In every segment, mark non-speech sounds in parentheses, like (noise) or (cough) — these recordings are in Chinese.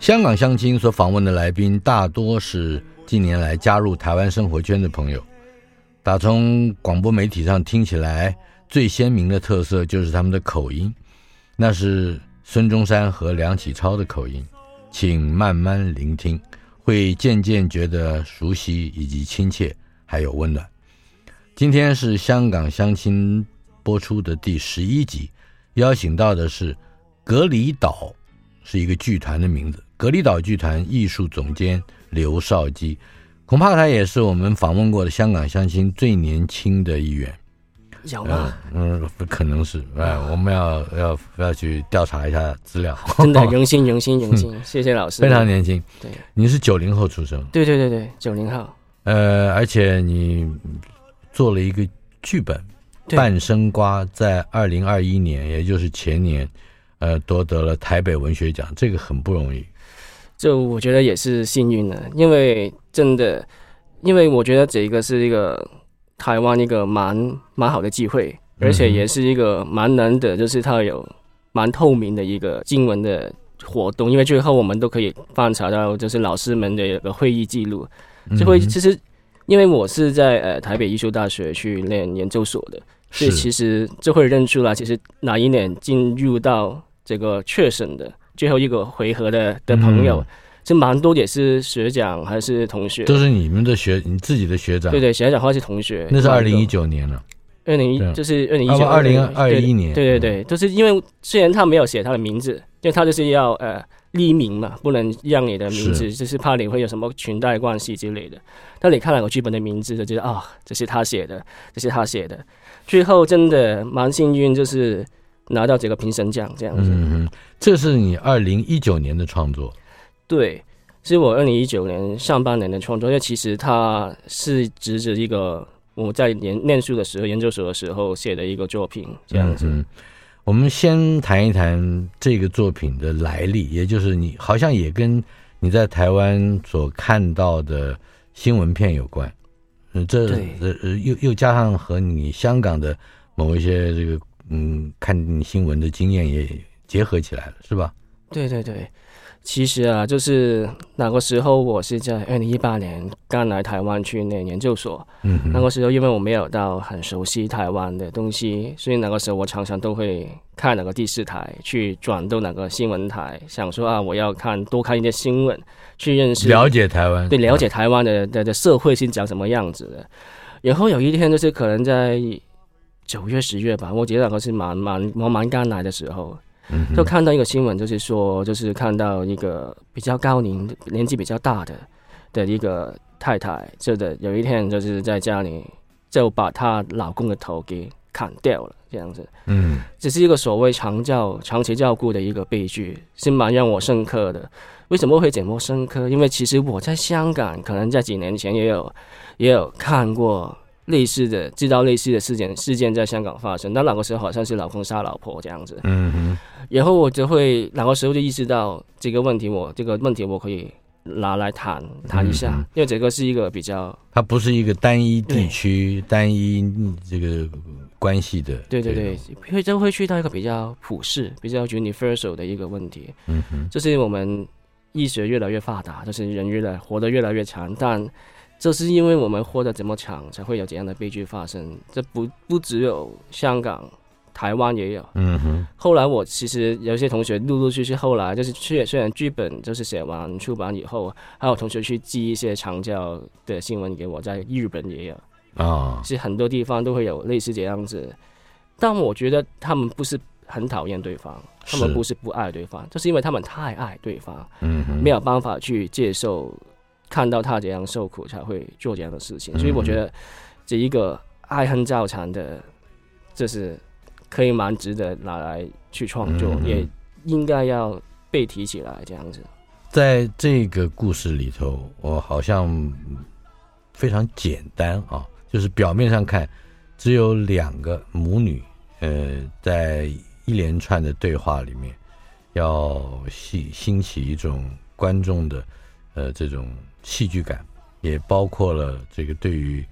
香港相亲所访问的来宾大多是近年来加入台湾生活圈的朋友。打从广播媒体上听起来最鲜明的特色就是他们的口音，那是孙中山和梁启超的口音。请慢慢聆听，会渐渐觉得熟悉以及亲切，还有温暖。今天是香港相亲播出的第十一集，邀请到的是格里岛，是一个剧团的名字。格力岛剧团艺术总监刘少基，恐怕他也是我们访问过的香港相亲最年轻的一员。有吗？嗯，不可能是，哎，我们要要要去调查一下资料。(laughs) 真的，荣幸荣幸荣幸，谢谢老师。非常年轻，对，你是九零后出生？对对对对，九零后。呃，而且你做了一个剧本《半生瓜》，在二零二一年，也就是前年，呃，夺得了台北文学奖，这个很不容易。就我觉得也是幸运的，因为真的，因为我觉得这个是一个台湾一个蛮蛮好的机会，而且也是一个蛮难得，就是它有蛮透明的一个经文的活动，因为最后我们都可以观察到就是老师们的一个会议记录，就会其实因为我是在呃台北艺术大学去念研究所的，所以其实就会认出来，其实哪一年进入到这个确诊的。最后一个回合的的朋友，就蛮多，也是学长还是同学，都是你们的学，你自己的学长。对对，学长或是同学。那是二零一九年了，二零一就是二零一九二零二一年。对对对，就是因为虽然他没有写他的名字，因为他就是要呃匿名嘛，不能让你的名字，就是怕你会有什么裙带关系之类的。但你看了我剧本的名字，就觉得啊，这是他写的，这是他写的。最后真的蛮幸运，就是。拿到这个评审奖这样子，嗯哼，这是你二零一九年的创作，对，是我二零一九年上半年的创作。因为其实它是指着一个我在念念书的时候，研究所的时候写的一个作品这样子。嗯，我们先谈一谈这个作品的来历，也就是你好像也跟你在台湾所看到的新闻片有关，嗯，这呃又又加上和你香港的某一些这个。嗯，看新闻的经验也结合起来了，是吧？对对对，其实啊，就是那个时候我是在二零一八年刚来台湾去念研究所。嗯，那个时候因为我没有到很熟悉台湾的东西，所以那个时候我常常都会看那个第四台，去转到那个新闻台，想说啊，我要看多看一些新闻，去认识了解台湾，对，了解台湾的的的社会是长什么样子的。然后有一天就是可能在。九月十月吧，我记得那个是蛮蛮我蛮刚来的时候，就看到一个新闻，就是说，就是看到一个比较高龄、年纪比较大的的一个太太，就的有一天就是在家里就把她老公的头给砍掉了，这样子。嗯，这是一个所谓长照、长期照顾的一个悲剧，是蛮让我深刻的。为什么会这么深刻？因为其实我在香港，可能在几年前也有也有看过。类似的，知道类似的事件事件在香港发生，但那个时候好像是老公杀老婆这样子。嗯哼。然后我就会那个时候就意识到这个问题，我这个问题我可以拿来谈谈一下，嗯、因为这个是一个比较，它不是一个单一地区、单一这个关系的。对对对，会就会去到一个比较普世、比较 universal 的一个问题。嗯哼。就是我们医学越来越发达，就是人越来活得越来越长，但就是因为我们活得这么长，才会有这样的悲剧发生。这不不只有香港台湾也有。嗯哼。后来我其实有些同学陆陆续续后来就是虽虽然剧本就是写完出版以后，还有同学去寄一些长教的新闻给我，在日本也有啊，是很多地方都会有类似这样子。但我觉得他们不是很讨厌对方，他们不是不爱对方，就是因为他们太爱对方，嗯哼，没有办法去接受看到他这样受苦，才会做这样的事情。所以我觉得这一个爱恨交缠的，就是可以蛮值得拿来去创作，嗯、也应该要被提起来这样子。在这个故事里头，我好像非常简单啊，就是表面上看只有两个母女，呃，在一连串的对话里面，要兴兴起一种观众的呃这种戏剧感，也包括了这个对于。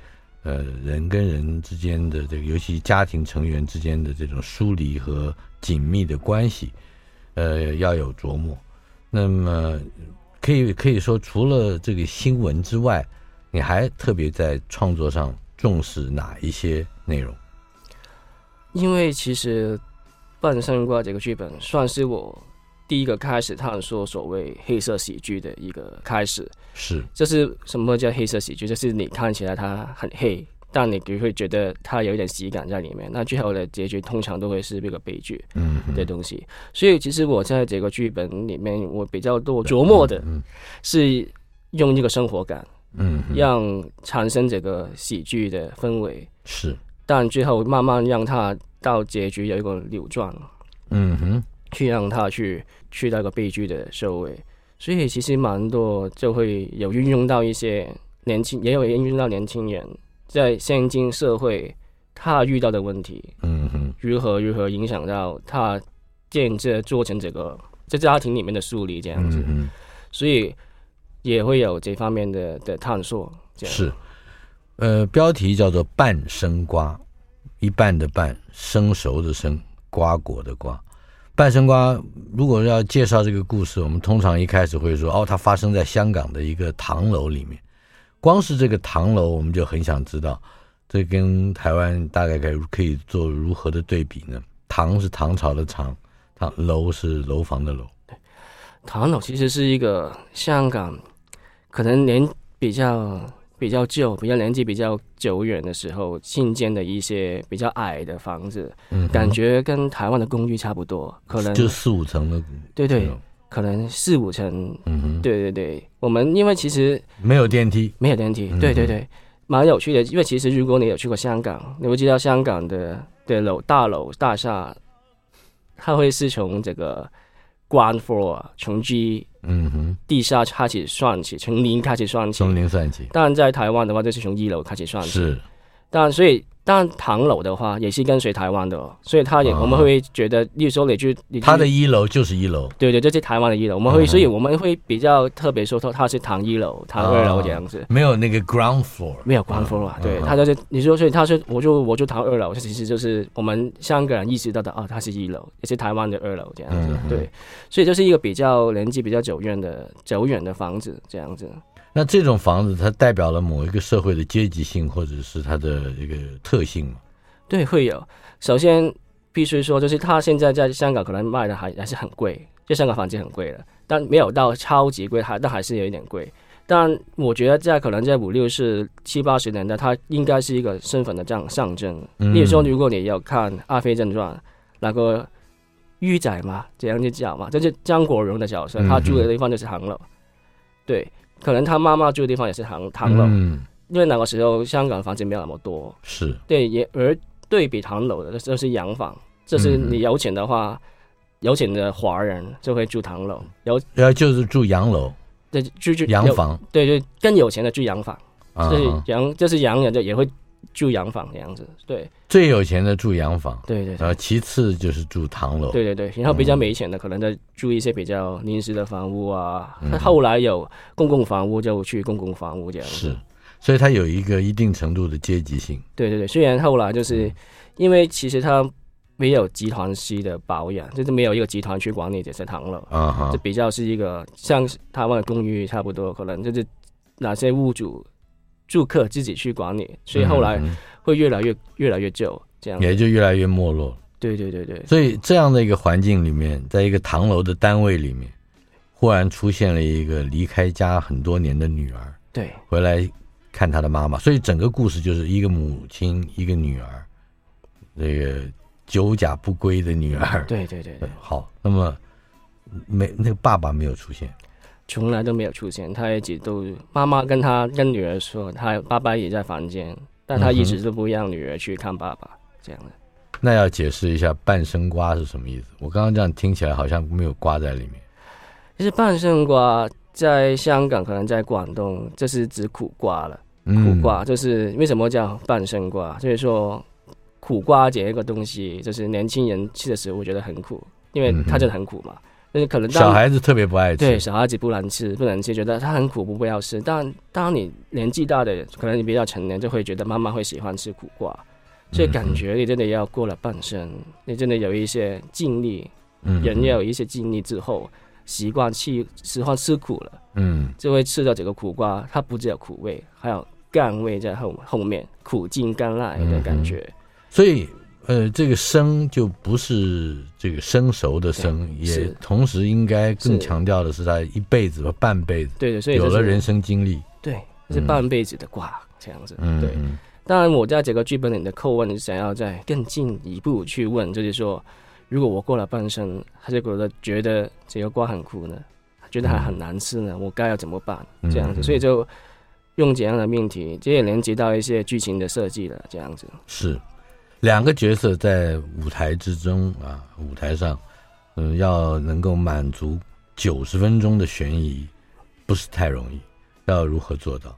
呃，人跟人之间的这个，尤其家庭成员之间的这种疏离和紧密的关系，呃，要有琢磨。那么，可以可以说，除了这个新闻之外，你还特别在创作上重视哪一些内容？因为其实《半生瓜》这个剧本算是我。第一个开始探索所谓黑色喜剧的一个开始，是，这是什么叫黑色喜剧？就是你看起来它很黑，但你就会觉得它有一点喜感在里面。那最后的结局通常都会是一个悲剧，嗯，的东西。所以其实我在这个剧本里面，我比较多琢磨的是用一个生活感，嗯，让产生这个喜剧的氛围，是。但最后慢慢让它到结局有一个扭转，嗯哼。去让他去去那个悲剧的社会，所以其实蛮多就会有运用到一些年轻，也有运用到年轻人在现今社会他遇到的问题，嗯哼，如何如何影响到他建设做成这个在家庭里面的树立这样子，嗯，所以也会有这方面的的探索。这样。是，呃，标题叫做“半生瓜”，一半的半，生熟的生，瓜果的瓜。半生瓜，如果要介绍这个故事，我们通常一开始会说，哦，它发生在香港的一个唐楼里面。光是这个唐楼，我们就很想知道，这跟台湾大概可以可以做如何的对比呢？唐是唐朝的唐，唐楼是楼房的楼。对，唐楼其实是一个香港，可能年比较。比较旧、比较年纪比较久远的时候，新建的一些比较矮的房子，嗯，感觉跟台湾的公寓差不多，可能就四五层的，对对，可能四五层，嗯哼，对对对。我们因为其实没有电梯，没有电梯，对对对，蛮有趣的。因为其实如果你有去过香港，你会知道香港的的楼大楼大厦，它会是从这个 ground floor 从 G。嗯哼，地下开始算起，从零开始算起，从零算起。但，在台湾的话，就是从一楼开始算起。是，但所以。但唐楼的话也是跟随台湾的，哦所以他也、哦、我们会觉得，例如说你去，你去他的一楼就是一楼，对对，这、就是台湾的一楼，我们会、嗯，所以我们会比较特别说，他是唐一楼、唐二楼这样子，哦、没有那个 ground floor，没有 ground floor，、啊、对、嗯，他就是你说，所以他是，我就我就唐二楼，其实就是我们香港人意识到的，啊，他是一楼，也是台湾的二楼这样子、嗯，对，所以就是一个比较年纪比较久远的久远的房子这样子。那这种房子，它代表了某一个社会的阶级性，或者是它的一个特性吗？对，会有。首先必须说，就是它现在在香港可能卖的还还是很贵，就香港房子很贵了，但没有到超级贵，还但还是有一点贵。但我觉得在可能在五六十七八十年代，它应该是一个身份的这样象征。例如说，如果你要看《阿飞正传》，那个玉仔嘛，这样去讲嘛，就是张国荣的角色，他住的地方就是行楼。对，可能他妈妈住的地方也是唐唐楼，因为那个时候香港房子没有那么多。是。对，也而。对比唐楼的，这是洋房。这是你有钱的话，嗯、有钱的华人就会住唐楼，有呃就是住洋楼，对，住住洋房，对对，更有钱的住洋房，啊、所以洋就是洋人就也会住洋房这样子。对，最有钱的住洋房，对对，然后其次就是住唐楼，对对对，然后比较没钱的可能在住一些比较临时的房屋啊，嗯、后来有公共房屋就去公共房屋这样子。是。所以它有一个一定程度的阶级性。对对对，虽然后来就是因为其实它没有集团式的保养，就是没有一个集团去管理这些唐楼啊，就比较是一个像台湾的公寓差不多，可能就是哪些屋主住客自己去管理，所以后来会越来越越来越旧，这样也就越来越没落。对对对对。所以这样的一个环境里面，在一个唐楼的单位里面，忽然出现了一个离开家很多年的女儿，对，回来看她的妈妈。所以整个故事就是一个母亲，一个女儿，那个久假不归的女儿。对对对对。好，那么没那个爸爸没有出现。从来都没有出现，他一直都妈妈跟他跟女儿说，他爸爸也在房间，但他一直都不让女儿去看爸爸，嗯、这样的。那要解释一下半生瓜是什么意思？我刚刚这样听起来好像没有瓜在里面。其实半生瓜在香港，可能在广东，这是指苦瓜了。苦瓜就是为什么叫半生瓜？就是说苦瓜这一个东西，就是年轻人吃的时候，我觉得很苦，因为它真的很苦嘛。嗯就是可能小孩子特别不爱吃，对小孩子不能吃，不能吃，觉得它很苦，不不要吃。但当你年纪大的，可能你比较成年，就会觉得妈妈会喜欢吃苦瓜，所以感觉你真的要过了半生，嗯、你真的有一些经历，嗯，人要有一些经历之后，习惯去喜欢吃苦了，嗯，就会吃到这个苦瓜，它不只有苦味，还有甘味在后后面，苦尽甘来的感觉，嗯、所以。呃，这个生就不是这个生熟的生，也同时应该更强调的是他一辈子和半辈子，对对，所以有了人生经历，对，是半辈子的瓜这样子。对，当然我在这个剧本里的叩问，想要再更进一步去问，就是说，如果我过了半生，还是觉得觉得这个瓜很苦呢，觉得还很难吃呢，我该要怎么办？这样子，所以就用怎样的命题，这也连接到一些剧情的设计了，这样子是。两个角色在舞台之中啊，舞台上，嗯，要能够满足九十分钟的悬疑，不是太容易。要如何做到？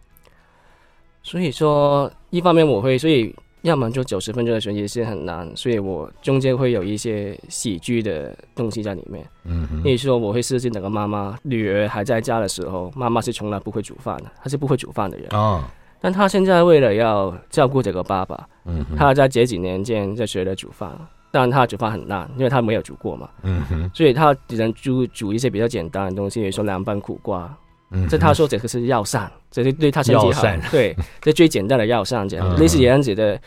所以说，一方面我会，所以要满足九十分钟的悬疑是很难，所以我中间会有一些喜剧的东西在里面。嗯哼，例如说我会设计那个妈妈，女儿还在家的时候，妈妈是从来不会煮饭的，她是不会煮饭的人。哦。但他现在为了要照顾这个爸爸，嗯，他在这几年间在学了煮饭，但他煮饭很烂，因为他没有煮过嘛，嗯哼，所以他只能煮煮一些比较简单的东西，比如说凉拌苦瓜，嗯，这他说这个是药膳，这是对他身体好，对，(laughs) 这最简单的药膳这样，类似这样子的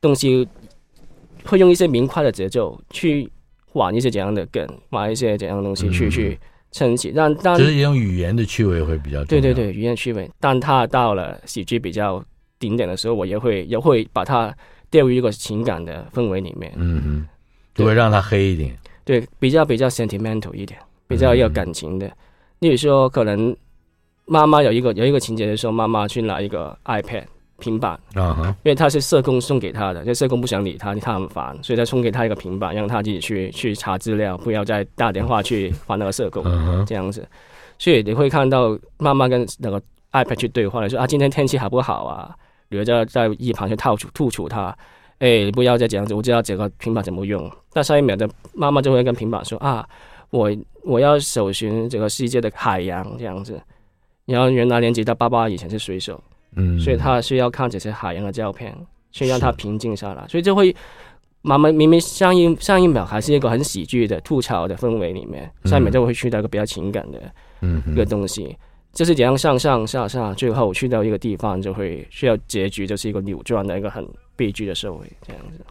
东西，会用一些明快的节奏去玩一些怎样的梗，玩一些怎样的东西去去。撑起，但但就是用语言的趣味会比较多。对对对，语言趣味。但他到了喜剧比较顶点的时候，我也会也会把它掉入一个情感的氛围里面。嗯嗯，就会让他黑一点。对，比较比较 sentimental 一点，比较有感情的。例如说，可能妈妈有一个有一个情节的时候，妈妈去拿一个 iPad。平板啊哈，因为他是社工送给他的，就社工不想理他，他很烦，所以他送给他一个平板，让他自己去去查资料，不要再打电话去烦那个社工这样子。所以你会看到妈妈跟那个 iPad 去对话，说啊，今天天气好不好啊？女儿在在一旁去吐吐吐出他，哎，你不要再这样子，我知道这个平板怎么用。那下一秒的妈妈就会跟平板说啊，我我要搜寻这个世界的海洋这样子。然后原来连接到爸爸以前是水手。嗯，所以他需要看这些海洋的照片，去让他平静下来，所以就会慢慢明明上一上一秒还是一个很喜剧的吐槽的氛围里面，下一秒就会去到一个比较情感的一个东西，就是这样上上下下，最后去到一个地方就会需要结局，就是一个扭转的一个很悲剧的社会这样子。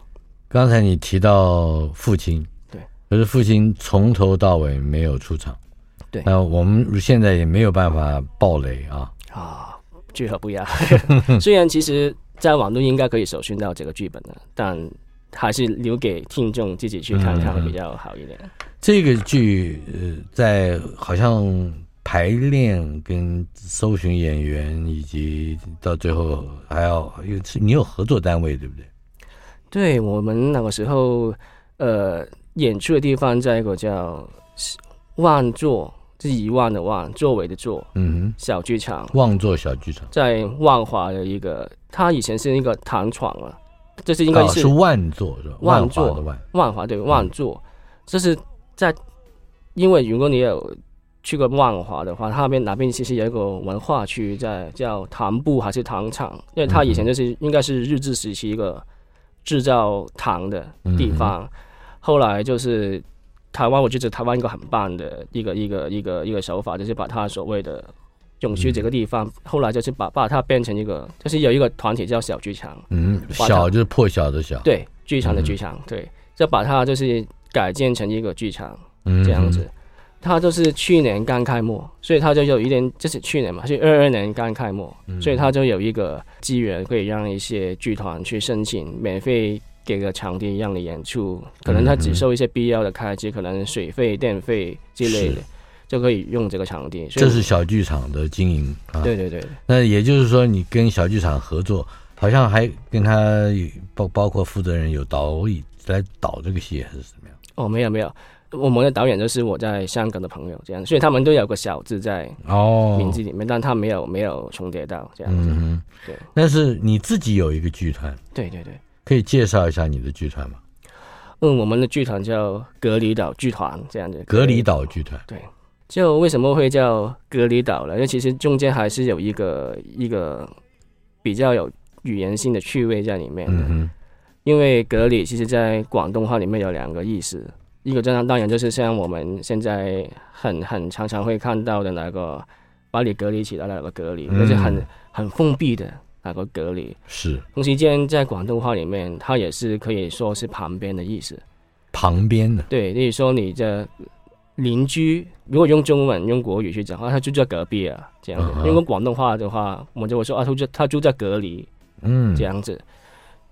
刚才你提到父亲，对，可是父亲从头到尾没有出场，对，那我们现在也没有办法爆雷啊。啊。剧和不一样，(laughs) (laughs) 虽然其实在网络应该可以搜寻到这个剧本的，但还是留给听众自己去看看会比较好一点。嗯、(laughs) 这个剧呃，在好像排练跟搜寻演员，以及到最后还要有你有合作单位对不对？对，我们那个时候呃演出的地方在一个叫万座。是遗忘的忘，作为的作，嗯哼，小剧场，万座小剧场，在万华的一个，它以前是一个糖厂啊，这是应该是、哦、是万座是吧？万座的万，万华对万座，这是在，因为如果你有去过万华的话，它那边那边其实有一个文化区在叫糖布还是糖厂，因为它以前就是应该是日治时期一个制造糖的地方，嗯、后来就是。台湾，我觉得台湾一个很棒的一个一个一个一个手法，就是把它所谓的永续这个地方，嗯、后来就是把把它变成一个，就是有一个团体叫小剧场。嗯，小就是破晓的小。对，剧场的剧场。嗯、对，就把它就是改建成一个剧场这样子。它就是去年刚开幕，所以它就有一点，就是去年嘛，是二二年刚开幕，所以它就有一个机缘可以让一些剧团去申请免费给个场地让你演出，可能他只收一些必要的开支，可能水费、电费之类的。就可以用这个场地，这是小剧场的经营啊。对对对，那也就是说，你跟小剧场合作，好像还跟他包包括负责人有导演来导这个戏，还是怎么样？哦，没有没有，我们的导演就是我在香港的朋友，这样，所以他们都有个小字在哦名字里面，哦、但他没有没有重叠到这样子。嗯哼，对。但是你自己有一个剧团，对对对，可以介绍一下你的剧团吗？嗯，我们的剧团叫隔离岛剧团，这样子。隔离岛剧团，对。就为什么会叫隔离岛呢？因为其实中间还是有一个一个比较有语言性的趣味在里面的。嗯、因为隔离其实在广东话里面有两个意思，一个正常当然就是像我们现在很很常常会看到的那个把你隔离起来的那个隔离，就、嗯、是很很封闭的那个隔离。是。同时间在广东话里面，它也是可以说是旁边的意思。旁边的。对，例如说你这。邻居，如果用中文、用国语去讲话，他住在隔壁啊，这样子。Uh huh. 用广东话的话，我们就会说啊，他住他住在隔离，嗯，这样子。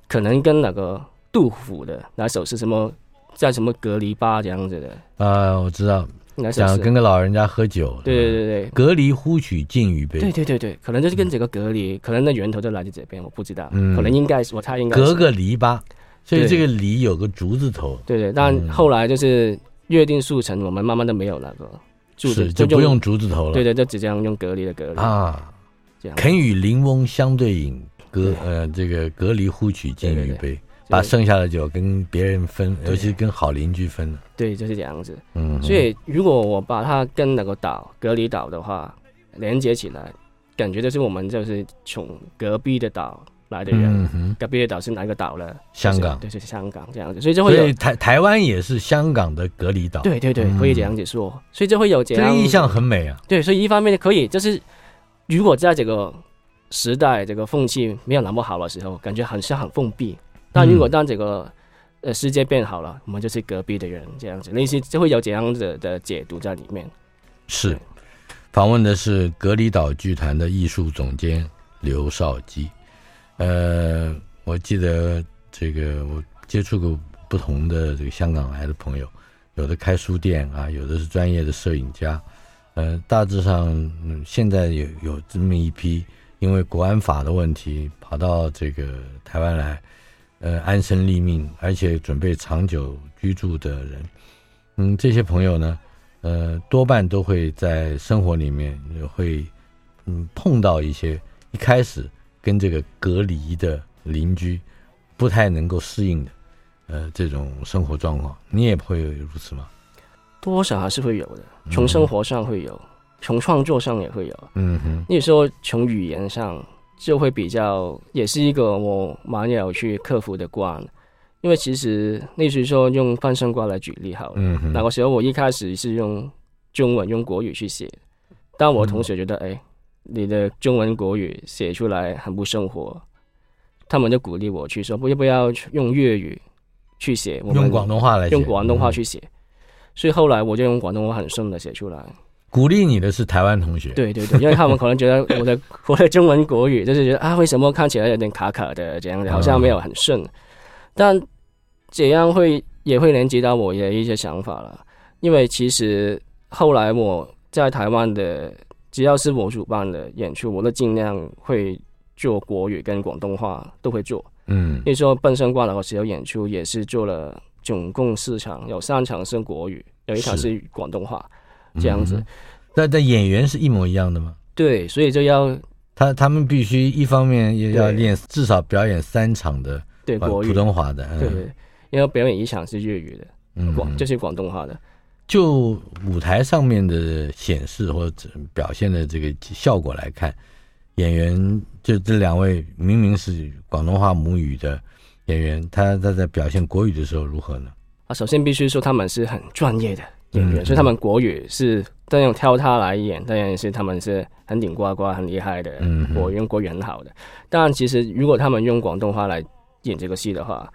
可能跟那个杜甫的那首是什么，在什么隔离吧这样子的。啊，uh, 我知道，讲跟个老人家喝酒。对对对对，隔离呼取敬语杯。对对对对，可能就是跟这个隔离，嗯、可能那源头就来自这边，我不知道。嗯，可能应该是我猜应该是。隔个篱笆，所以这个篱有个竹字头。对，对对，但后来就是。约定俗成，我们慢慢都没有那个竹子，就不用竹字头了。对对，就只这样用隔离的隔离啊，这样。肯与邻翁相对饮，隔呃这个隔离呼取敬语杯，把剩下的酒跟别人分，尤其是跟好邻居分。对，就是这样子。嗯，所以如果我把它跟那个岛隔离岛的话连接起来，感觉就是我们就是从隔壁的岛。来的人，隔壁的岛是哪个岛呢？香港，对，就是香港这样子，所以就会有台台湾也是香港的隔离岛，对对对，可以这样子说，所以就会有这样，这个意象很美啊。对，所以一方面可以，就是如果在这个时代这个风气没有那么好的时候，感觉很像很封闭；但如果当这个呃世界变好了，我们就是隔壁的人这样子，那些就会有这样子的解读在里面。是，访问的是隔离岛剧团的艺术总监刘少基。呃，我记得这个我接触过不同的这个香港来的朋友，有的开书店啊，有的是专业的摄影家，呃，大致上，嗯，现在有有这么一批，因为国安法的问题跑到这个台湾来，呃，安身立命，而且准备长久居住的人，嗯，这些朋友呢，呃，多半都会在生活里面会，嗯，碰到一些一开始。跟这个隔离的邻居不太能够适应的，呃，这种生活状况，你也会如此吗？多少还是会有的，从生活上会有，从创、嗯、作上也会有。嗯哼，你说从语言上就会比较，也是一个我蛮有去克服的关，因为其实那时说用半生瓜来举例好了，嗯，那个时候我一开始是用中文用国语去写，但我同学觉得，哎、嗯。你的中文国语写出来很不生活，他们就鼓励我去说，不要不要用粤语去写，我们用广东话来写，用广东话去写。嗯、所以后来我就用广东话很顺的写出来。鼓励你的是台湾同学，对对对，因为他们可能觉得 (laughs) 我的我的中文国语就是觉得啊，为什么看起来有点卡卡的这样子，好像没有很顺。嗯、但这样会也会连接到我的一些想法了，因为其实后来我在台湾的。只要是我主办的演出，我都尽量会做国语跟广东话都会做。嗯，那时候半生瓜那个时候演出也是做了，总共四场，有三场是国语，有一场是广东话，是这样子。那那、嗯、演员是一模一样的吗？对，所以就要他他们必须一方面也要练至少表演三场的对国语普通话的，嗯、对对，因为表演一场是粤语的，嗯，广就是广东话的。就舞台上面的显示或者表现的这个效果来看，演员就这两位明明是广东话母语的演员，他他在表现国语的时候如何呢？啊，首先必须说他们是很专业的演员，嗯、所以他们国语是这样挑他来演，当然是他们是很顶呱呱、很厉害的，我用国语很好的。但，其实如果他们用广东话来演这个戏的话，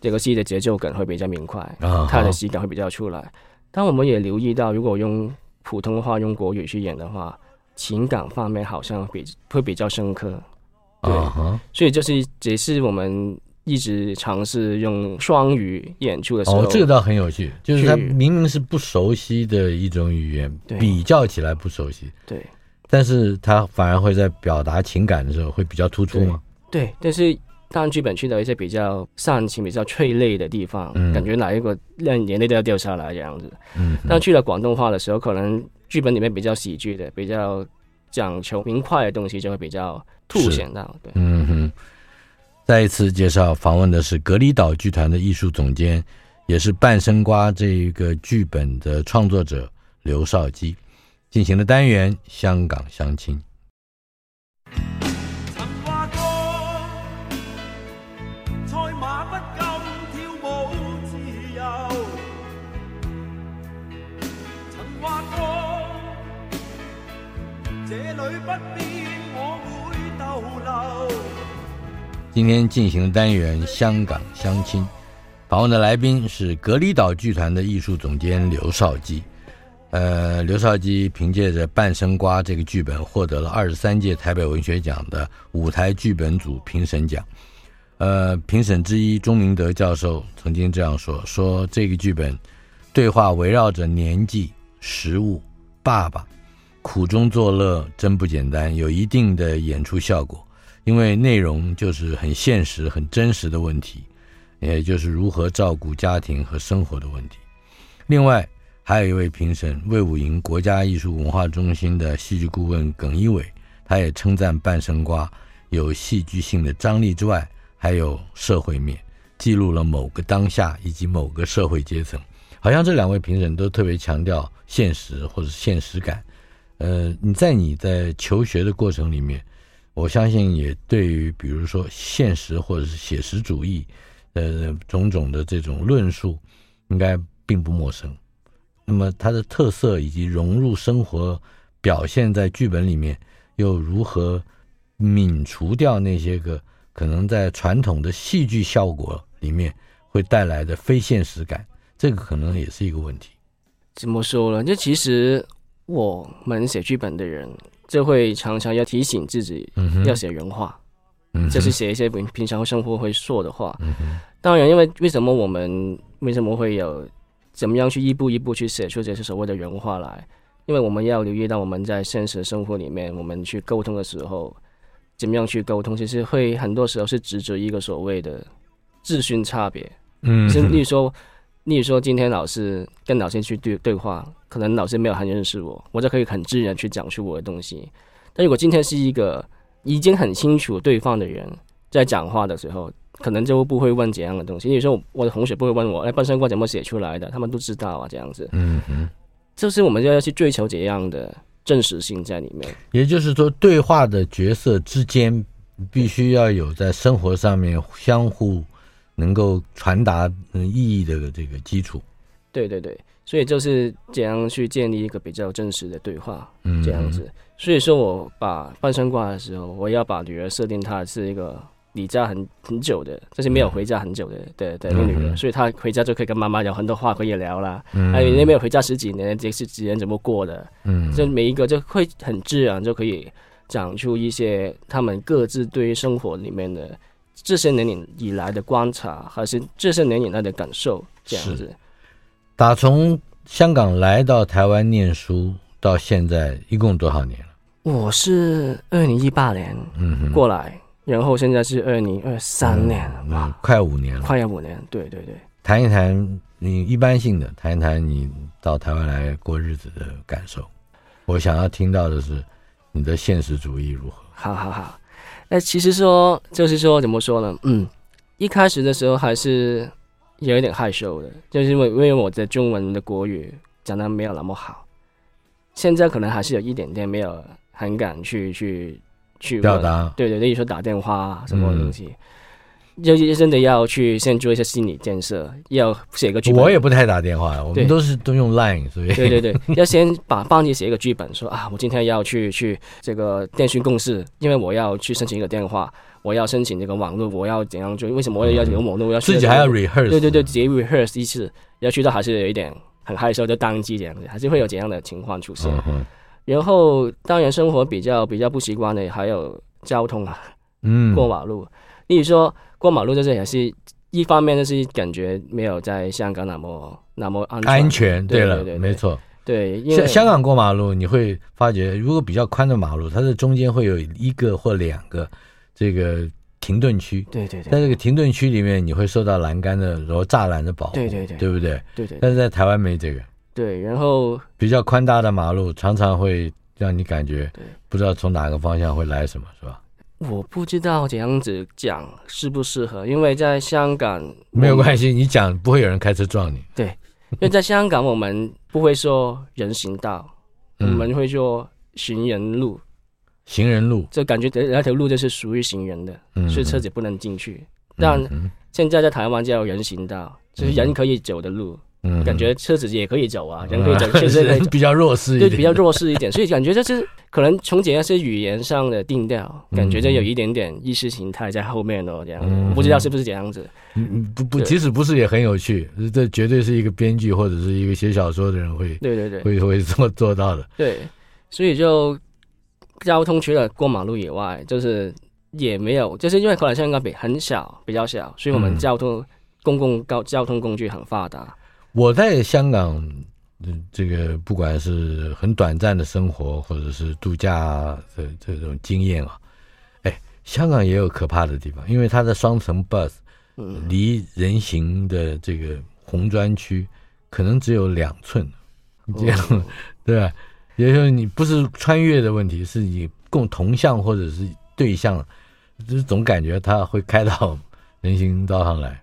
这个戏的节奏感会比较明快，啊，它的喜感会比较出来。但我们也留意到，如果用普通话、用国语去演的话，情感方面好像比会比较深刻。对，啊、所以就是这是我们一直尝试用双语演出的时候。哦，这个倒很有趣，就是他明明是不熟悉的一种语言，比较起来不熟悉，对，但是他反而会在表达情感的时候会比较突出吗？对，对，但是。当剧本去到一些比较煽情、比较催泪的地方，嗯、感觉哪一个让眼泪都要掉下来这样子。嗯，但去了广东话的时候，可能剧本里面比较喜剧的、比较讲求明快的东西就会比较凸显到。对，嗯哼。再一次介绍访问的是格里岛剧团的艺术总监，也是《半生瓜》这个剧本的创作者刘少基，进行的单元《香港相亲》。今天进行单元《香港相亲》，访问的来宾是格里岛剧团的艺术总监刘少基。呃，刘少基凭借着《半生瓜》这个剧本，获得了二十三届台北文学奖的舞台剧本组评审奖。呃，评审之一钟明德教授曾经这样说：说这个剧本对话围绕着年纪、食物、爸爸。苦中作乐真不简单，有一定的演出效果，因为内容就是很现实、很真实的问题，也就是如何照顾家庭和生活的问题。另外，还有一位评审，魏武营国家艺术文化中心的戏剧顾问耿一伟，他也称赞《半生瓜》有戏剧性的张力之外，还有社会面，记录了某个当下以及某个社会阶层。好像这两位评审都特别强调现实或者现实感。呃，你在你在求学的过程里面，我相信也对于比如说现实或者是写实主义，呃，种种的这种论述，应该并不陌生。那么它的特色以及融入生活，表现在剧本里面，又如何泯除掉那些个可能在传统的戏剧效果里面会带来的非现实感？这个可能也是一个问题。怎么说呢？就其实。我们写剧本的人就会常常要提醒自己要写人话，嗯，就是写一些平平常生活会说的话。嗯，当然，因为为什么我们为什么会有怎么样去一步一步去写出这些所谓的人话来？因为我们要留意到我们在现实生活里面，我们去沟通的时候，怎么样去沟通，其实会很多时候是执着一个所谓的资讯差别。嗯，是例如说。例如说，今天老师跟老师去对对话，可能老师没有很认识我，我就可以很自然去讲出我的东西。但如果今天是一个已经很清楚对方的人在讲话的时候，可能就不会问怎样的东西。例如说，我的同学不会问我，哎，半生瓜怎么写出来的？他们都知道啊，这样子。嗯哼，就是我们就要去追求这样的真实性在里面。也就是说，对话的角色之间必须要有在生活上面相互。能够传达嗯意义的这个基础，对对对，所以就是怎样去建立一个比较真实的对话，嗯，这样子。所以说我把半生挂的时候，我要把女儿设定她是一个离家很很久的，就是没有回家很久的的的一个女儿，所以她回家就可以跟妈妈有很多话可以聊啦。嗯，还有那没有回家十几年，这是几年怎么过的？嗯，就每一个就会很自然就可以讲出一些他们各自对于生活里面的。这些年以来的观察，还是这些年以来的感受，这样子。打从香港来到台湾念书到现在，一共多少年了？我是二零一八年嗯过来，嗯，然后现在是二零二三年，嗯嗯，快五年了，快要五年。对对对，谈一谈你一般性的，谈一谈你到台湾来过日子的感受。我想要听到的是你的现实主义如何？好好好。哎，其实说就是说，怎么说呢？嗯，一开始的时候还是有一点害羞的，就是因为因为我的中文的国语讲的没有那么好，现在可能还是有一点点没有很敢去去去表达。对对，例如说打电话什么东西。就真的要去先做一些心理建设，要写个剧本。我也不太打电话，我们都是都用 Line，所以对对对，(laughs) 要先把帮你写一个剧本，说啊，我今天要去去这个电讯公司，因为我要去申请一个电话，我要申请这个网络，我要怎样做？为什么我要有网络？要自己还要 rehearse？对对对，自己 rehearse 一次，要去到还是有一点很害羞，就当机这样子，还是会有怎样的情况出现。然后当然生活比较比较不习惯的还有交通啊，嗯，过马路，例如说。过马路就是也是一方面，就是感觉没有在香港那么那么安全。安全，对了，对对对对没错。对，香港过马路，你会发觉，如果比较宽的马路，它的中间会有一个或两个这个停顿区。对对对。在这个停顿区里面，你会受到栏杆的然后栅栏的保护。对对对。对不对？对对。但是在台湾没这个。对，然后比较宽大的马路常常会让你感觉，不知道从哪个方向会来什么，是吧？我不知道怎样子讲适不适合，因为在香港没有关系，你讲不会有人开车撞你。对，因为在香港我们不会说人行道，嗯、我们会说行人路。行人路，就感觉那条路就是属于行人的，嗯、所以车子不能进去。但现在在台湾叫人行道，就是人可以走的路。嗯，感觉车子也可以走啊，人可以走，确实可以 (laughs) 比较弱势一点，对，比较弱势一点，所以感觉就是可能从这些语言上的定调，感觉就有一点点意识形态在后面哦，这样，我不知道是不是这样子。嗯，不不，即使不是也很有趣，这绝对是一个编剧或者是一个写小说的人会，对对对，会 (laughs) 会这么做到的。对，所以就交通除了过马路以外，就是也没有，就是因为可能香港比很小，比较小，所以我们交通公共高交通工具很发达。我在香港，这个不管是很短暂的生活，或者是度假这这种经验啊，哎，香港也有可怕的地方，因为它的双层 bus，离人行的这个红砖区可能只有两寸，这样 (laughs) 对吧？也就是说，你不是穿越的问题，是你共同向或者是对向，就是总感觉它会开到人行道上来。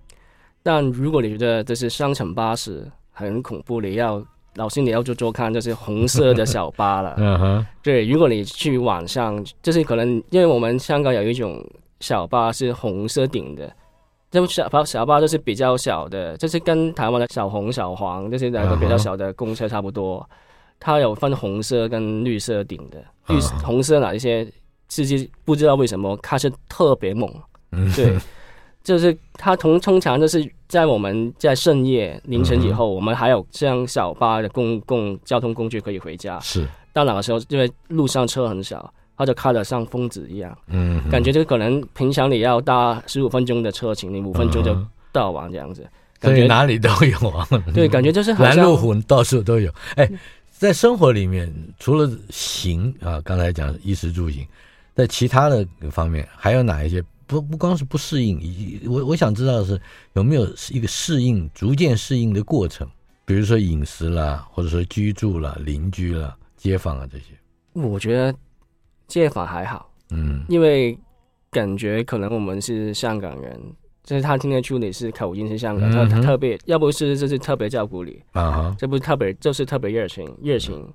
但如果你觉得这是双层巴士很恐怖，你要老师你要做做看，就是红色的小巴了。(laughs) 嗯哼，对，如果你去晚上，就是可能因为我们香港有一种小巴是红色顶的，这种小巴小巴就是比较小的，就是跟台湾的小红小黄这些两个比较小的公车差不多。它有分红色跟绿色顶的，绿红色哪一些司机不知道为什么开车特别猛，对。(laughs) 就是它通通常就是在我们在深夜凌晨以后，嗯、我们还有这样小巴的公共交通工具可以回家。是，到那个时候，因为路上车很少，他就开得像疯子一样。嗯，感觉就可能平常你要搭十五分钟的车程，你五分钟就到完这样子。感觉所以哪里都有啊。对，感觉就是蓝路虎到处都有。哎，在生活里面，除了行啊，刚才讲衣食住行，在其他的方面还有哪一些？不不光是不适应，我我想知道的是有没有一个适应、逐渐适应的过程，比如说饮食啦，或者说居住啦、邻居啦、街坊啊这些。我觉得街坊还好，嗯，因为感觉可能我们是香港人，就是他听得出你是口音是香港，他他特别，要不是就是特别照顾你啊，这不是特别就是特别热情热情。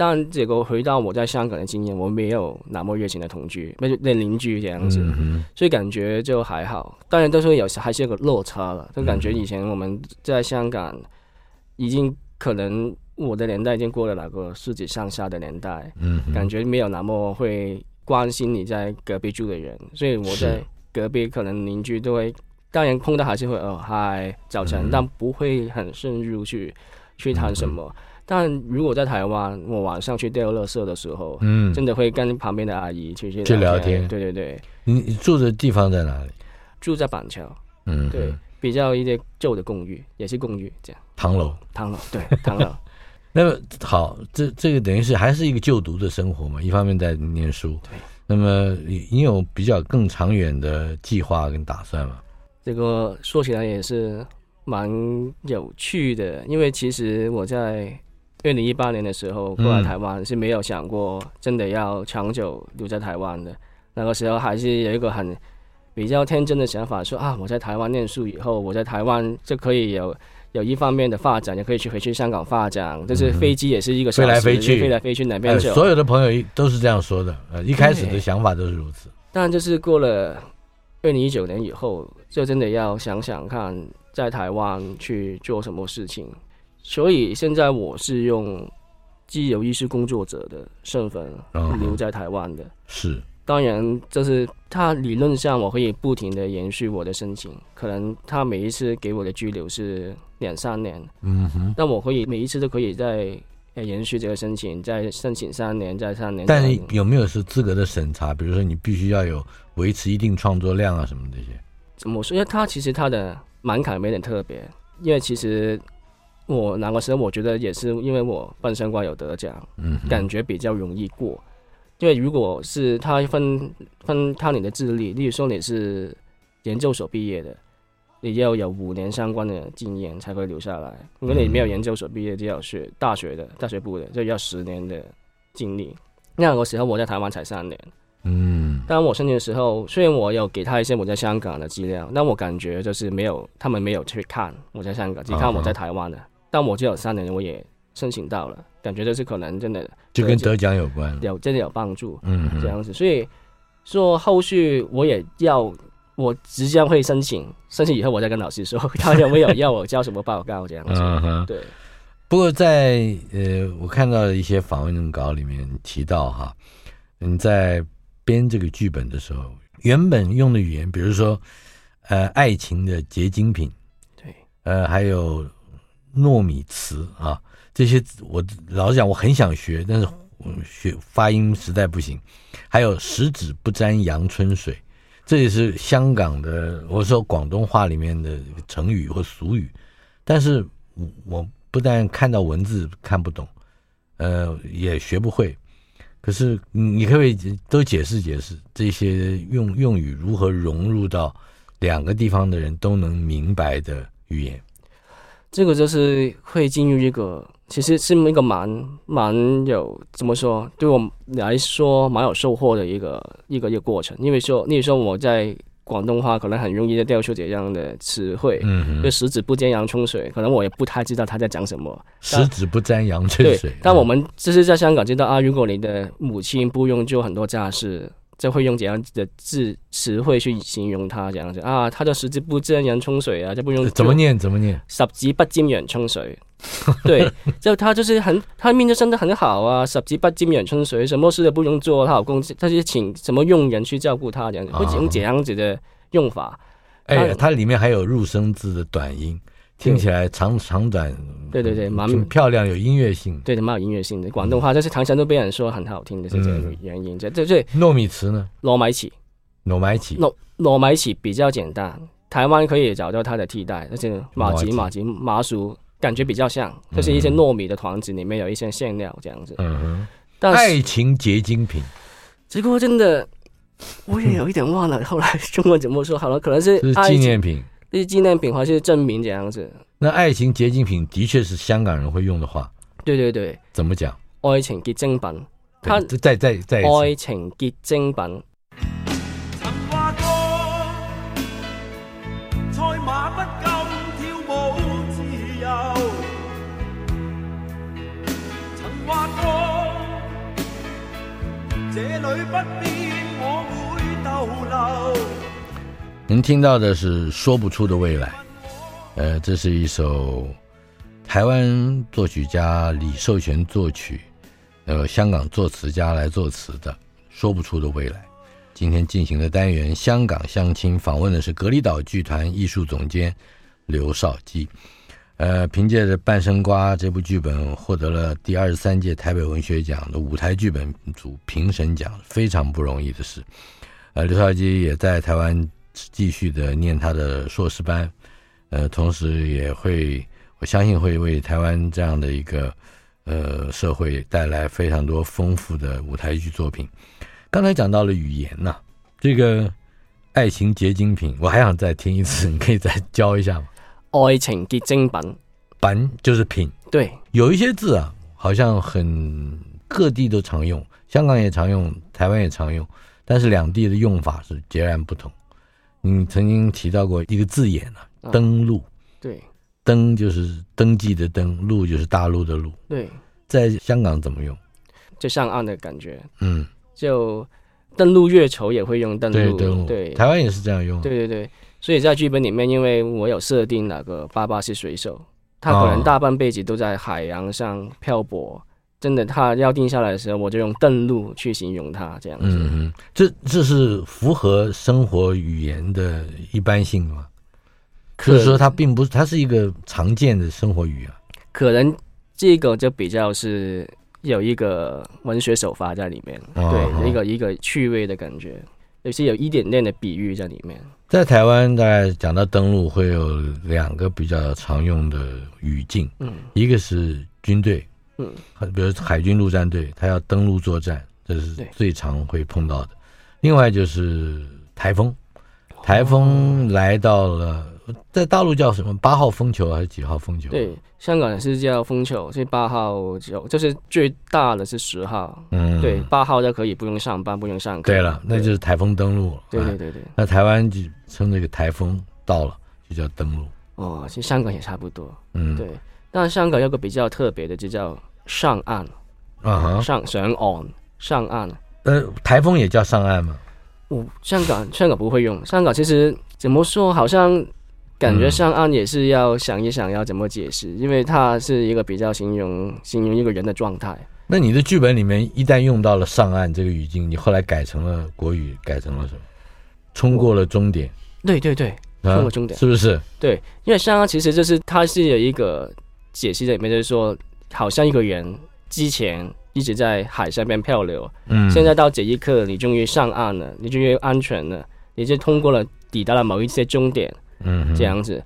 但结果回到我在香港的经验，我没有那么热情的同居，那那邻居这样子，嗯、所以感觉就还好。当然都是有还是有个落差了，就感觉以前我们在香港已经可能我的年代已经过了那个世纪上下的年代，嗯、感觉没有那么会关心你在隔壁住的人，所以我在隔壁可能邻居都会，当然碰到还是会哦嗨早晨，嗯、但不会很深入去去谈什么。但如果在台湾，我晚上去掉垃圾的时候，嗯，真的会跟旁边的阿姨去去聊天。对对对，你你住的地方在哪里？住在板桥。嗯，对，比较一些旧的公寓，也是公寓这样。唐楼。唐楼，对，唐楼。(laughs) 那么好，这这个等于是还是一个就读的生活嘛？一方面在念书。对。那么你有比较更长远的计划跟打算吗？这个说起来也是蛮有趣的，因为其实我在。二零一八年的时候过来台湾是没有想过真的要长久留在台湾的。那个时候还是有一个很比较天真的想法，说啊，我在台湾念书以后，我在台湾就可以有有一方面的发展，也可以去回去香港发展。就是飞机也是一个飞来飞去，飞来飞去哪边走。所有的朋友都是这样说的，呃，一开始的想法都是如此。但，就是过了二零一九年以后，就真的要想想看，在台湾去做什么事情。所以现在我是用自由艺术工作者的身份留在台湾的。是，当然，就是他理论上我可以不停的延续我的申请，可能他每一次给我的居留是两三年，嗯哼，但我可以每一次都可以再延续这个申请，再申请三年，再三年。但是有没有是资格的审查？比如说你必须要有维持一定创作量啊什么这些？怎么说？因为他其实他的门槛没点特别，因为其实。我拿个时候，我觉得也是因为我半身挂有得奖，嗯，感觉比较容易过。因为如果是他分分看你的智力，例如说你是研究所毕业的，你要有五年相关的经验才会留下来。如果你没有研究所毕业，就要学大学的大学部的，就要十年的经历。那个时候我在台湾才三年，嗯，当我申请的时候，虽然我有给他一些我在香港的资料，但我感觉就是没有，他们没有去看我在香港，只看我在台湾的。但我就有三年，我也申请到了，感觉这是可能真的就跟得奖有关，有真的有帮助，嗯，这样子。所以说后续我也要，我即将会申请，申请以后我再跟老师说，他有没有要我交什么报告这样子。(laughs) 嗯，对。不过在呃，我看到的一些访问稿里面提到哈，你在编这个剧本的时候，原本用的语言，比如说呃，爱情的结晶品，对，呃，还有。糯米糍啊，这些我老实讲，我很想学，但是学发音实在不行。还有十指不沾阳春水，这也是香港的，我说广东话里面的成语或俗语。但是我不但看到文字看不懂，呃，也学不会。可是你可不可以都解释解释这些用用语如何融入到两个地方的人都能明白的语言？这个就是会进入一个，其实是一个蛮蛮有怎么说，对我来说蛮有收获的一个一个一个过程。因为说，例如说我在广东话可能很容易就掉出这样的词汇，嗯，就十指不沾阳春水，可能我也不太知道他在讲什么。十指不沾阳春水，但我们就是在香港知道啊，如果你的母亲不用做很多家事。就会用怎样子的字词汇去形容他这样子啊，他的十指不沾阳春水啊，就不用怎么念怎么念，十指不沾阳春水，对，(laughs) 就他就是很他命就生的很好啊，十指不沾阳春水，什么事都不用做，他老公他就请什么佣人去照顾他这样子，会用这样子的用法。哎，它里面还有入声字的短音。听起来长长短，对对对，蛮漂亮，有音乐性。对的，蛮有音乐性的。广东话就是常常都被人说很好听的，是这个原因。这这这糯米糍呢？糯米糍，糯米糍，糯糯米糍比较简单，台湾可以找到它的替代，而且马吉马吉麻薯感觉比较像，就是一些糯米的团子里面有一些馅料这样子。嗯哼。爱情结晶品，结果真的我也有一点忘了，后来中文怎么说？好了，可能是纪念品。是纪念品还是证明这样子？那爱情结晶品的确是香港人会用的话。对对对，怎么讲？爱情结晶品，它再再再爱情结晶品。曾话过，赛马不禁跳舞自由。曾话过，这里不变，我会逗留。您听到的是说不出的未来，呃，这是一首台湾作曲家李寿全作曲，呃，香港作词家来作词的《说不出的未来》。今天进行的单元《香港相亲》，访问的是格里岛剧团艺术总监刘少基。呃，凭借着《半生瓜》这部剧本，获得了第二十三届台北文学奖的舞台剧本组评审奖，非常不容易的事。呃，刘少基也在台湾。继续的念他的硕士班，呃，同时也会，我相信会为台湾这样的一个呃社会带来非常多丰富的舞台剧作品。刚才讲到了语言呐、啊，这个爱情结晶品，我还想再听一次，(laughs) 你可以再教一下吗？爱情结晶品，品就是品，对，有一些字啊，好像很各地都常用，香港也常用，台湾也常用，但是两地的用法是截然不同。你曾经提到过一个字眼呢、啊，登陆。对，登就是登记的登，陆就是大陆的陆。对，在香港怎么用？就上岸的感觉。嗯，就登陆月球也会用登陆，对登陆，对，台湾也是这样用。对对对，所以在剧本里面，因为我有设定那个爸爸是水手，他可能大半辈子都在海洋上漂泊。哦真的，他要定下来的时候，我就用登陆去形容他这样子。嗯嗯，这这是符合生活语言的一般性吗？可是说它并不是，它是一个常见的生活语啊。可能这个就比较是有一个文学手法在里面，哦、对，一个一个趣味的感觉，有些有一点点的比喻在里面。在台湾，大概讲到登陆，会有两个比较常用的语境，嗯，一个是军队。嗯，比如海军陆战队，他要登陆作战，这是最常会碰到的。另外就是台风，台风来到了，在大陆叫什么？八号风球还是几号风球？对，香港是叫风球，是八号九，就是最大的是十号。嗯，对，八号就可以不用上班，不用上课。对了，那就是台风登陆了。对对对对，那台湾就称这个台风到了，就叫登陆。哦，其实香港也差不多。嗯，对。但香港有个比较特别的，就叫。上岸，啊上上岸，上岸。呃，台风也叫上岸吗？哦，香港香港不会用。香港其实怎么说，好像感觉上岸也是要想一想要怎么解释，嗯、因为它是一个比较形容形容一个人的状态。那你的剧本里面一旦用到了上岸这个语境，你后来改成了国语，改成了什么？冲过了终点。对对对，冲过终点、啊、是不是？对，因为上岸其实就是它是有一个解析在里面，就是说。好像一个人之前一直在海上边漂流，嗯，现在到这一刻你终于上岸了，你终于安全了，你就通过了，抵达了某一些终点，嗯，这样子。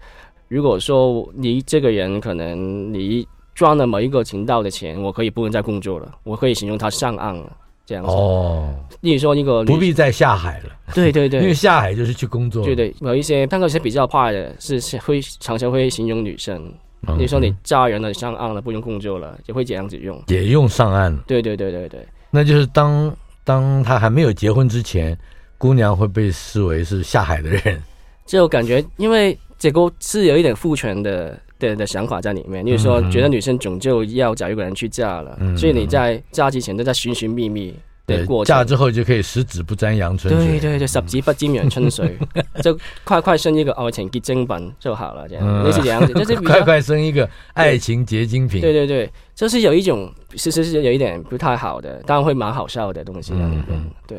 如果说你这个人可能你赚了某一个频道的钱，我可以不用再工作了，我可以形容他上岸了，这样子。哦，例如说一个不必再下海了，(laughs) 对对对，因为下海就是去工作，对对。某一些，但有些比较怕的是会常常会形容女生。你说你嫁人了，上岸了，不用工作了，也会这样子用，也用上岸了。对对对对对，那就是当当他还没有结婚之前，姑娘会被视为是下海的人。就感觉，因为这个是有一点父权的的的想法在里面。例如说，觉得女生总就要找一个人去嫁了，嗯、所以你在嫁之前都在寻寻觅觅。对，嫁之后就可以十指不沾阳春水。对对对，十指不沾阳春水，(laughs) 就快快生一个爱情结晶品就好了。这样，类似这样子，(laughs) 就是快快生一个爱情结晶品。对对对，就是有一种，其实是有一点不太好的，当然会蛮好笑的东西。嗯嗯，对。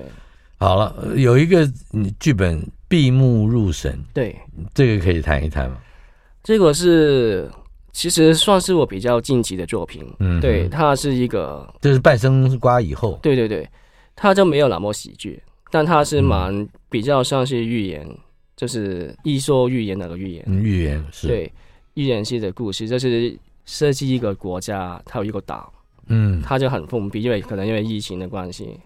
好了，有一个剧本闭目入神，对，这个可以谈一谈吗？这个是其实算是我比较近期的作品。嗯，对，它是一个，就是半生瓜以后。对对对。他就没有那么喜剧，但他是蛮比较像是寓言，嗯、就是一说寓言那个寓言。寓言是。对，寓言式的故事，就是设计一个国家，它有一个岛，嗯，它就很封闭，因为可能因为疫情的关系，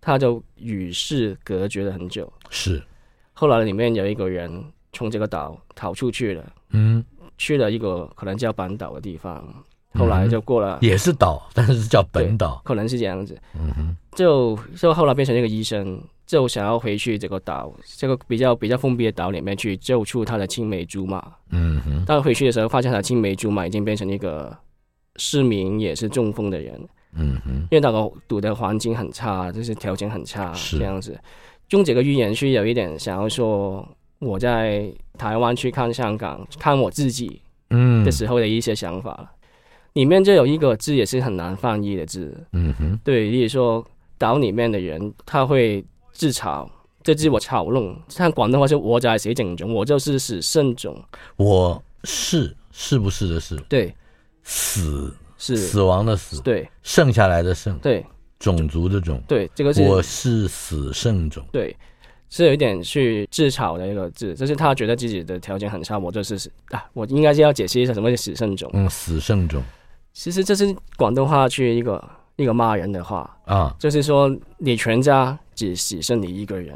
它就与世隔绝了很久。是。后来里面有一个人从这个岛逃出去了，嗯，去了一个可能叫本岛的地方。后来就过了，也是岛，但是叫本岛，可能是这样子。嗯哼，就就后来变成一个医生，就想要回去这个岛，这个比较比较封闭的岛里面去救出他的青梅竹马。嗯哼，但回去的时候，发现他的青梅竹马已经变成一个失明，也是中风的人。嗯哼，因为那个赌的环境很差，就是条件很差，这样子。用这个预言去有一点想要说，我在台湾去看香港，看我自己嗯。的时候的一些想法。里面就有一个字也是很难翻译的字，嗯哼，对，例如说岛里面的人他会自嘲，这字我嘲弄，像广东话是我就系死剩种，我就是死剩种，我是是不是的是，对，死是。死亡的死，对，剩下来的剩，对，种族的种，对，这个是我是死剩种，对。是有一点去自嘲的一个字，就是他觉得自己的条件很差，我就是死啊，我应该是要解释一下什么是死剩种，嗯，死剩种。其实这是广东话去一个一个骂人的话啊，就是说你全家只只剩你一个人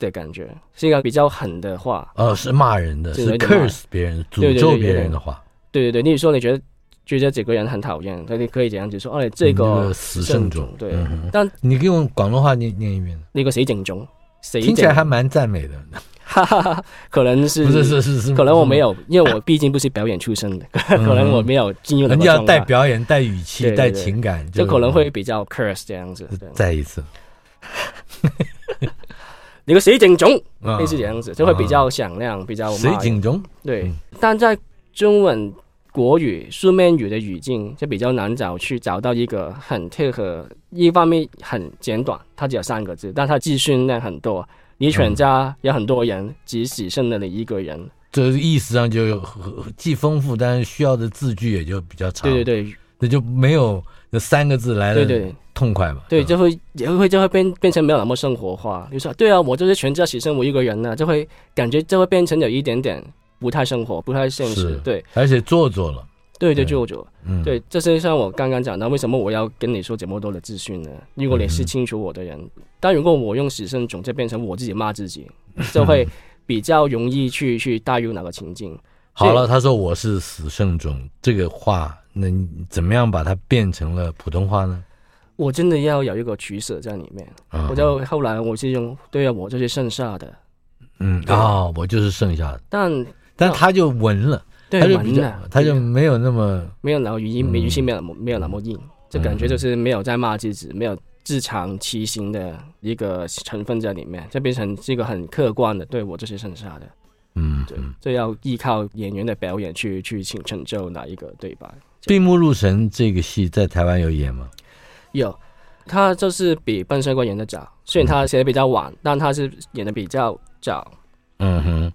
的感觉，是一个比较狠的话。哦，是骂人的，是 curse 别人，诅咒别人的话。对对对，例如说你觉得觉得这个人很讨厌，那你可以这样子说，哦，这个死剩种。对，但你用广东话念念一遍，那个死剩种，听起来还蛮赞美的。哈哈哈，可能是不是是是是，可能我没有，因为我毕竟不是表演出身的，可能我没有进入。人家要带表演、带语气、带情感，就可能会比较 curse 这样子。再一次，你个水警钟，啊类似这样子，就会比较响亮，比较水警钟，对。嗯但在中文国语书面语的语境就比较难找去找到一个很贴合，一方面很简短，它只有三个字，但它资讯量很多。你全家有很多人，只只剩了你一个人。这意思上就有既丰富，但是需要的字句也就比较长。对对对，那就没有那三个字来的痛快嘛。对，对，就会也会就会变变成没有那么生活化。你说对啊，我就是全家只剩我一个人了，就会感觉就会变成有一点点不太生活，不太现实。对，而且做作了。对对，做作。嗯，对，这是像我刚刚讲的，为什么我要跟你说这么多的资讯呢？如果你是清楚我的人，嗯、但如果我用死剩种，就变成我自己骂自己，就会比较容易去去带入哪个情境。好了，他说我是死剩种，这个话，那怎么样把它变成了普通话呢？我真的要有一个取舍在里面。嗯、我就后来我是用对啊，我就是剩下的。嗯啊、哦，我就是剩下的。但但他就文了。对，他就比较，他就没有那么没有那个语音，语气没有没有那么硬，这、嗯、感觉就是没有在骂自己，没有自强其心的一个成分在里面，就变成是一个很客观的，对我这些剩下的，嗯，对，这要依靠演员的表演去去请成就哪一个对白。闭目入神这个戏在台湾有演吗？有，他就是比笨帅哥演的早，虽然他写的比较晚，嗯、但他是演的比较早。嗯哼。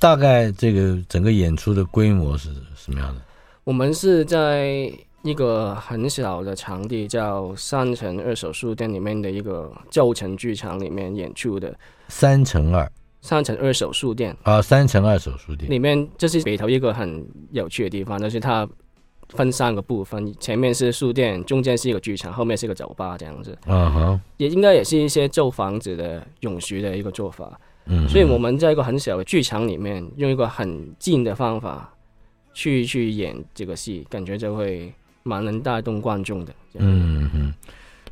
大概这个整个演出的规模是什么样的？我们是在一个很小的场地，叫三层二手书店里面的一个旧城剧场里面演出的。三层二，三层二手书店啊，三层二手书店里面这是北头一个很有趣的地方，就是它分三个部分，前面是书店，中间是一个剧场，后面是一个酒吧，这样子。嗯哼，也应该也是一些旧房子的永续的一个做法。嗯，所以我们在一个很小的剧场里面，用一个很近的方法去去演这个戏，感觉就会蛮能带动观众的。嗯嗯。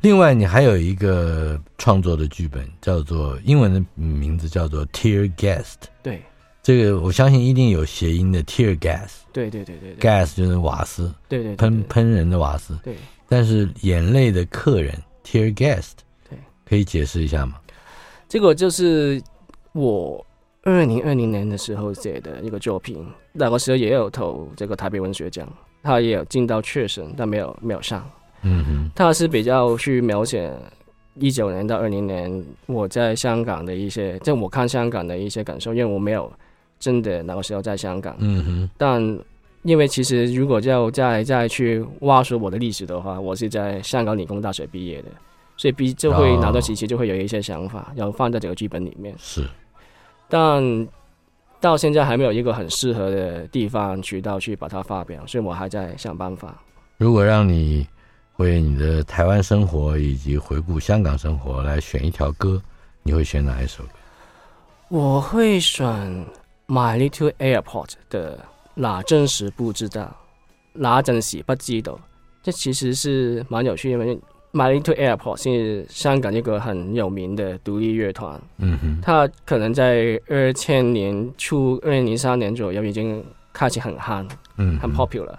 另外，你还有一个创作的剧本，叫做英文的名字叫做《Tear Gas》。对，这个我相信一定有谐音的 “Tear Gas”。对对对对，对，Gas 就是瓦斯。对对，对，对，喷喷人的瓦斯。对。但是眼泪的客人 “Tear Gas”。对，可以解释一下吗？这个就是。我二零二零年的时候写的一个作品，那个时候也有投这个台北文学奖，他也有进到确审，但没有没有上。嗯哼，他是比较去描写一九年到二零年我在香港的一些，就我看香港的一些感受，因为我没有真的那个时候在香港。嗯哼，但因为其实如果要再再去挖出我的历史的话，我是在香港理工大学毕业的，所以毕就会拿到时期就会有一些想法，要放在这个剧本里面。是。但到现在还没有一个很适合的地方渠道去把它发表，所以我还在想办法。如果让你为你的台湾生活以及回顾香港生活来选一条歌，你会选哪一首歌？我会选《My Little Airport》的哪真实不知道，哪阵时不知道，这其实是蛮有趣的。My Little Airport 是香港一个很有名的独立乐团，嗯哼，他可能在二千年初、二零零三年左右已经开始很夯，嗯，很 popular。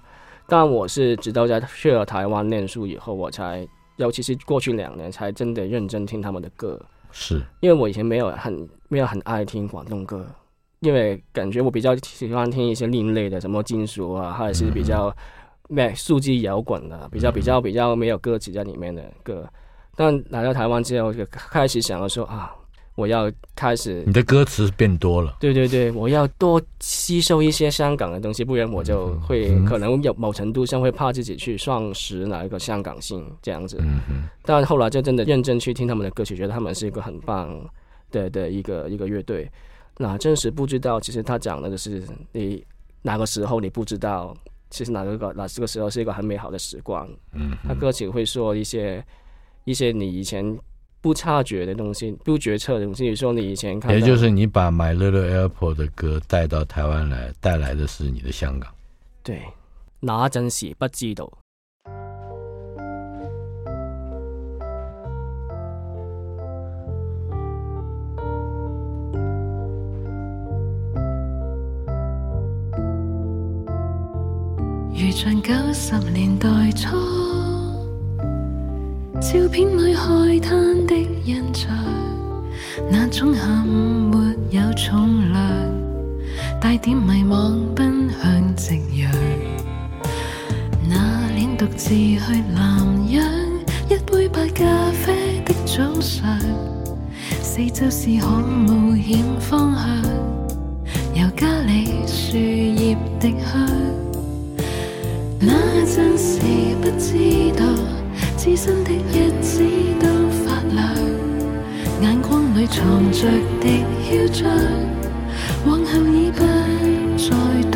但我是直到在去了台湾念书以后，我才，尤其是过去两年，才真的认真听他们的歌。是，因为我以前没有很没有很爱听广东歌，因为感觉我比较喜欢听一些另类的，什么金属啊，还是比较。没数字摇滚的，比较比较比较没有歌词在里面的歌，嗯、但来到台湾之后，就开始想要说啊，我要开始你的歌词变多了，对对对，我要多吸收一些香港的东西，不然我就会、嗯、可能有某程度上会怕自己去丧失哪一个香港性这样子。但后来就真的认真去听他们的歌曲，觉得他们是一个很棒的的一个一个乐队。那真实不知道，其实他讲的就是你哪个时候你不知道。其实哪个哪这个时候是一个很美好的时光。嗯，他歌曲会说一些一些你以前不察觉的东西，不决策的东西。比如说你以前看，也就是你把 My Little Airport 的歌带到台湾来，带来的是你的香港。对，那阵时不知道。像九十年代初，照片里海滩的印象，那种下午没有重量，带点迷惘奔向夕阳。那年独自去南洋，一杯白咖啡的早上，四周是可冒险方向，由家里树叶滴香。那阵时不知道，痴心的日子都发亮，眼光里藏着的嚣张，往后已不再